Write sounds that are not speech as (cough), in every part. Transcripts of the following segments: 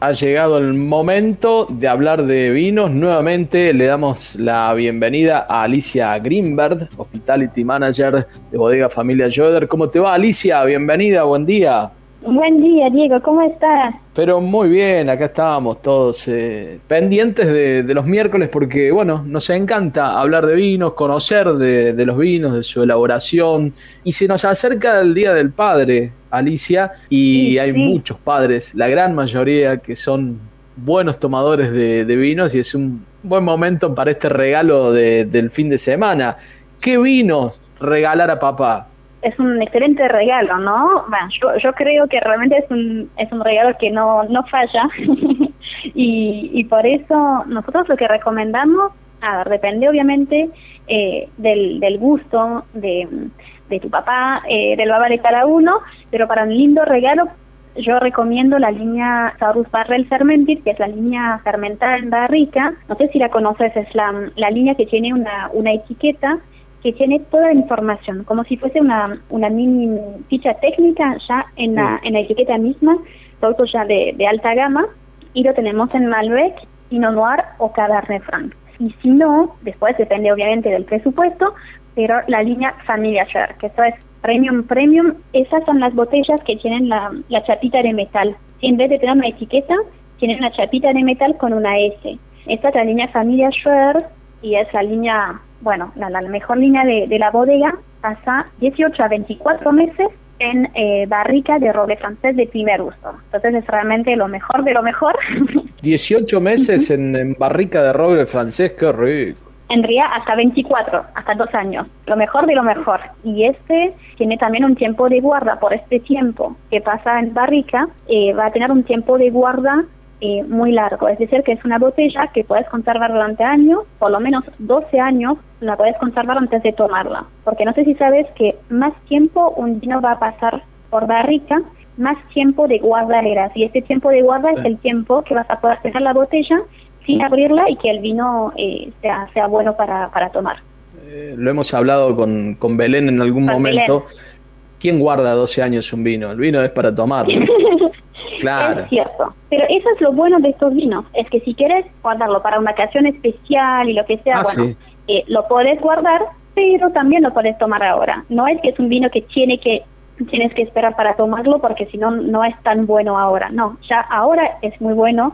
Ha llegado el momento de hablar de vinos. Nuevamente le damos la bienvenida a Alicia Greenberg, Hospitality Manager de Bodega Familia Joder. ¿Cómo te va, Alicia? Bienvenida, buen día. Buen día, Diego, ¿cómo estás? Pero muy bien, acá estábamos todos eh, pendientes de, los miércoles porque, bueno, nos encanta hablar de vinos, conocer de, los vinos, de su elaboración. Y se nos acerca el Día del Padre, Alicia, y hay muchos padres, la gran mayoría que son buenos tomadores de, vinos y es un buen momento para este regalo del fin de semana. ¿Qué vinos regalar a papá? es un excelente regalo, ¿no? Bueno, yo, yo creo que realmente es un, es un regalo que no, no falla (laughs) y, y por eso nosotros lo que recomendamos, a ver, depende obviamente eh, del, del gusto de, de tu papá, eh, del babá de cada uno, pero para un lindo regalo yo recomiendo la línea Saurus Barrel Fermented, que es la línea fermentada en barrica. No sé si la conoces, es la, la línea que tiene una, una etiqueta que tiene toda la información, como si fuese una, una mini ficha técnica ya en la, en la etiqueta misma, productos ya de, de, alta gama, y lo tenemos en Malbec, Pinot Noir o Cabernet Franc. Y si no, después depende obviamente del presupuesto, pero la línea Familia Share, que eso es Premium Premium, esas son las botellas que tienen la, la chapita de metal. En vez de tener una etiqueta, tienen una chapita de metal con una S. Esta es la línea Familia Share y es la línea bueno, la, mejor línea de, la bodega pasa 18 a 24 meses en eh, barrica de roble francés de primer uso. Entonces es realmente lo mejor de lo mejor. (laughs) 18 meses en, barrica de roble francés, qué rico. En realidad hasta 24, hasta dos años. Lo mejor de lo mejor. Y este tiene también un tiempo de guarda. Por este tiempo que pasa en barrica, eh, va a tener un tiempo de guarda eh, muy largo. Es decir, que es una botella que puedes conservar durante años, por lo menos 12 años la puedes conservar antes de tomarla. Porque no sé si sabes que más tiempo un vino va a pasar por barrica, más tiempo de guardaderas. Y este tiempo de guarda es el tiempo que vas a poder tener la botella sin abrirla y que el vino eh, sea, sea bueno para, para tomar. Eh, lo hemos hablado con, con Belén en algún momento. ¿Quién guarda 12 años un vino? El vino es para tomarlo. (laughs) Claro. Es cierto. Pero eso es lo bueno de estos vinos, es que si quieres guardarlo para una ocasión especial y lo que sea, ah, bueno, eh, lo puedes guardar, pero también lo puedes tomar ahora. No es que es un vino que tiene que tienes que esperar para tomarlo porque si no no es tan bueno ahora. No, ya ahora es muy bueno,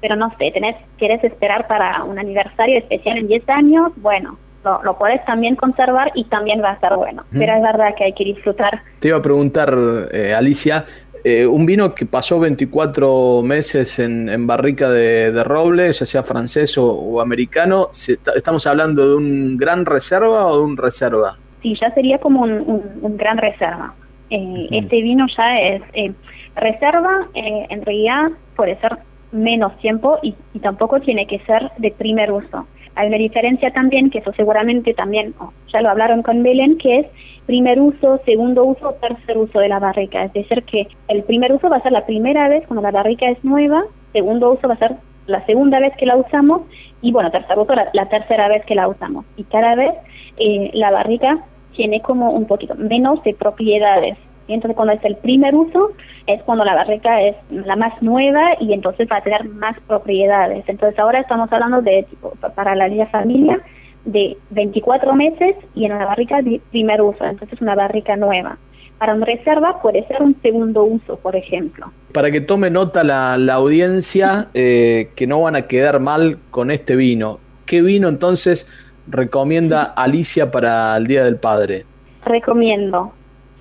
pero no sé, tenés quieres esperar para un aniversario especial en 10 años, bueno, lo, lo, puedes también conservar y también va a estar bueno. Pero es verdad que hay que disfrutar. Te iba a preguntar, eh, Alicia, eh, un vino que pasó 24 meses en, barrica de, roble, ya sea francés o, americano, ¿estamos hablando de un gran reserva o de un reserva? Sí, ya sería como un, gran reserva. Eh, este vino ya es eh, reserva, en realidad puede ser menos tiempo y, tampoco tiene que ser de primer uso. Hay una diferencia también, que eso seguramente también, ya lo hablaron con Belén, que es primer uso, segundo uso, tercer uso de la barrica. Es decir, que el primer uso va a ser la primera vez cuando la barrica es nueva, segundo uso va a ser la segunda vez que la usamos y bueno, tercer uso la, tercera vez que la usamos. Y cada vez eh, la barrica tiene como un poquito menos de propiedades. Y entonces cuando es el primer uso es cuando la barrica es la más nueva y entonces va a tener más propiedades. Entonces ahora estamos hablando de tipo para la línea familia de 24 meses y en una barrica de primer uso, entonces una barrica nueva. Para una reserva puede ser un segundo uso, por ejemplo. Para que tome nota la, audiencia, eh, que no van a quedar mal con este vino. ¿Qué vino entonces recomienda Alicia para el Día del Padre? Recomiendo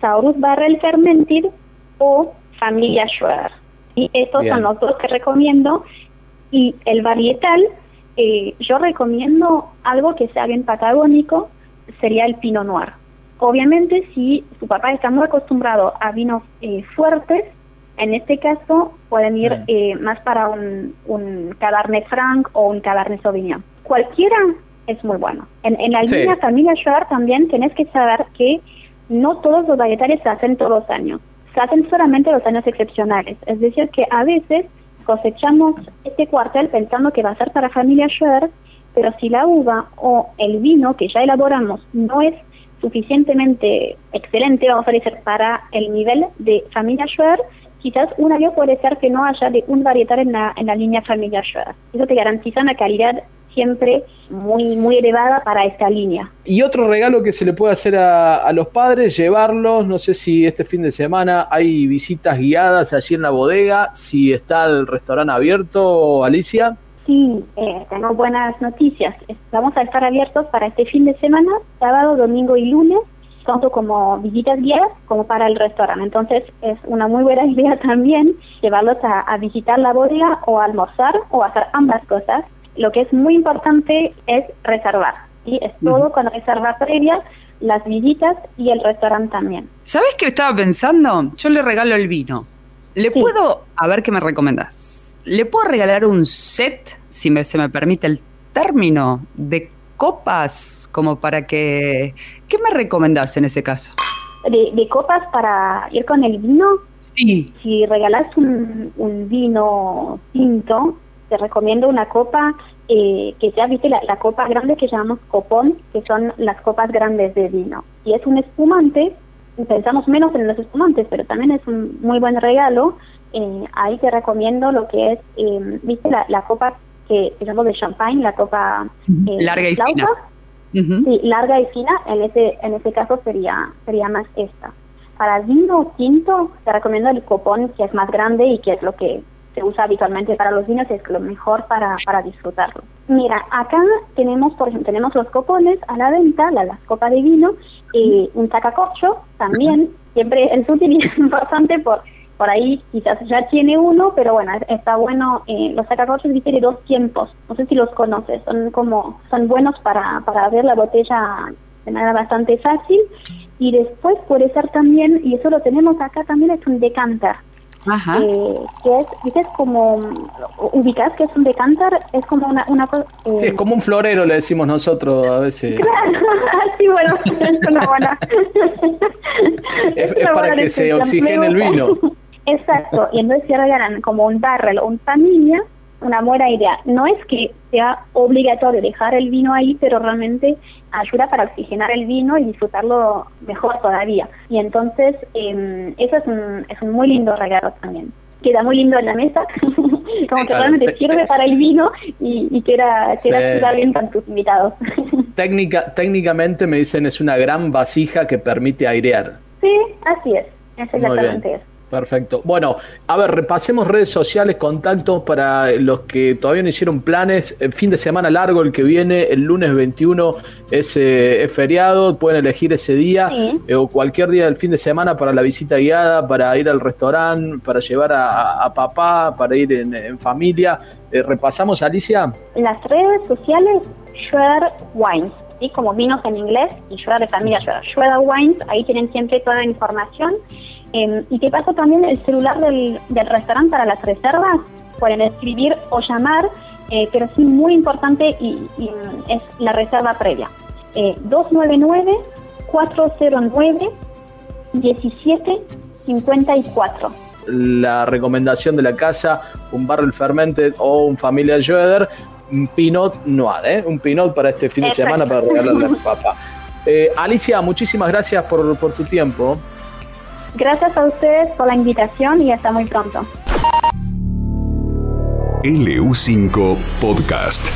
Saurus Barrel Fermented o Familia Schwer. Y estos son los dos que recomiendo. Y el varietal eh, yo recomiendo algo que sea bien patagónico, sería el Pinot Noir. Obviamente, si su papá está muy acostumbrado a vinos eh, fuertes, en este caso pueden ir eh, más para un, un, Cabernet Franc o un Cabernet Sauvignon. Cualquiera es muy bueno. En, la línea familia Schwarz también tenés que saber que no todos los varietales se hacen todos los años. se hacen solamente los años excepcionales. Es decir, que a veces cosechamos este cuartel pensando que va a ser para familia Schwer, pero si la uva o el vino que ya elaboramos no es suficientemente excelente, vamos a decir, para el nivel de familia Schwer, quizás un año puede ser que no haya de un varietal en la, en la línea familia Schwer. Eso te garantiza una calidad siempre muy, muy elevada para esta línea. Y otro regalo que se le puede hacer a, los padres, llevarlos, no sé si este fin de semana hay visitas guiadas allí en la bodega, si está el restaurante abierto, Alicia. Sí, eh, tengo buenas noticias. Vamos a estar abiertos para este fin de semana, sábado, domingo y lunes, tanto como visitas guiadas como para el restaurante. Entonces es una muy buena (laughs) idea también llevarlos a, a visitar la bodega o a almorzar o hacer ambas cosas lo que es muy importante es reservar. y Es todo con reserva previa, las visitas y el restaurante también. ¿Sabes qué estaba pensando? Yo le regalo el vino. ¿Le puedo, a ver qué me recomendás? ¿Le puedo regalar un set, si me, se me permite el término, de copas como para que... ¿Qué me recomendás en ese caso? De, copas para ir con el vino. Sí. Si regalas un, un vino tinto, te recomiendo una copa eh, que ya viste la, copa grande que llamamos copón, que son las copas grandes de vino. Y es un espumante, pensamos menos en los espumantes, pero también es un muy buen regalo. Eh, ahí te recomiendo lo que es, eh, viste la, copa que se llama de champagne, la copa larga y fina. Sí, larga y fina, en ese, en ese caso sería, sería más esta. Para vino tinto, te recomiendo el copón, que es más grande y que es lo que se usa habitualmente para los vinos es lo mejor para, para disfrutarlo. Mira, acá tenemos, por ejemplo, tenemos los copones a la venta, la, las copas de vino, y un sacacorcho también, (laughs) siempre el útil es importante por por ahí quizás ya tiene uno, pero bueno, está bueno, eh, los sacacorchos viste de dos tiempos, no sé si los conoces, son como, son buenos para, para ver la botella de manera bastante fácil, y después puede ser también, y eso lo tenemos acá también, es un decanter, Ajá. Eh, que es, dices como, ubicas que es un decanter, es como una, una cosa... Eh, sí, es como un florero, le decimos nosotros a veces. Claro, (laughs) sí, bueno, es una buena... es, para que se oxigene el vino. (laughs) Exacto, y entonces se regalan como un barrel o un familia, una buena idea. No es que sea obligatorio dejar el vino ahí, pero realmente ayuda para oxigenar el vino y disfrutarlo mejor todavía. Y entonces eh, eso es un, es un muy lindo regalo también. Queda muy lindo en la mesa, (laughs) como que realmente sirve para el vino y, y queda, queda bien para tus invitados. (laughs) Técnica, técnicamente me dicen es una gran vasija que permite airear. Sí, así es, es exactamente eso. Perfecto. Bueno, a ver, repasemos redes sociales, contactos para los que todavía no hicieron planes. El fin de semana largo, el que viene, el lunes 21 es, eh, feriado, pueden elegir ese día eh, o cualquier día del fin de semana para la visita guiada, para ir al restaurante, para llevar a, papá, para ir en, familia. Eh, ¿Repasamos, Alicia? Las redes sociales, Schwer Wines. ¿sí? como vinos en inglés y Schwer de familia Schwer. Schwer Wines, ahí tienen siempre toda la información. Em, y te paso también el celular del, del restaurante para las reservas. Pueden escribir o llamar, eh, pero sí muy importante y, es la reserva previa. 299-409-1754. Eh, la recomendación de la casa, un barrel fermented o un familia Joeder, un Pinot Noir, ¿eh? un Pinot para este fin de semana para regalarle a (laughs) papá. Eh, Alicia, muchísimas gracias por, por tu tiempo. Gracias a ustedes por la invitación y hasta muy pronto. LU5 Podcast.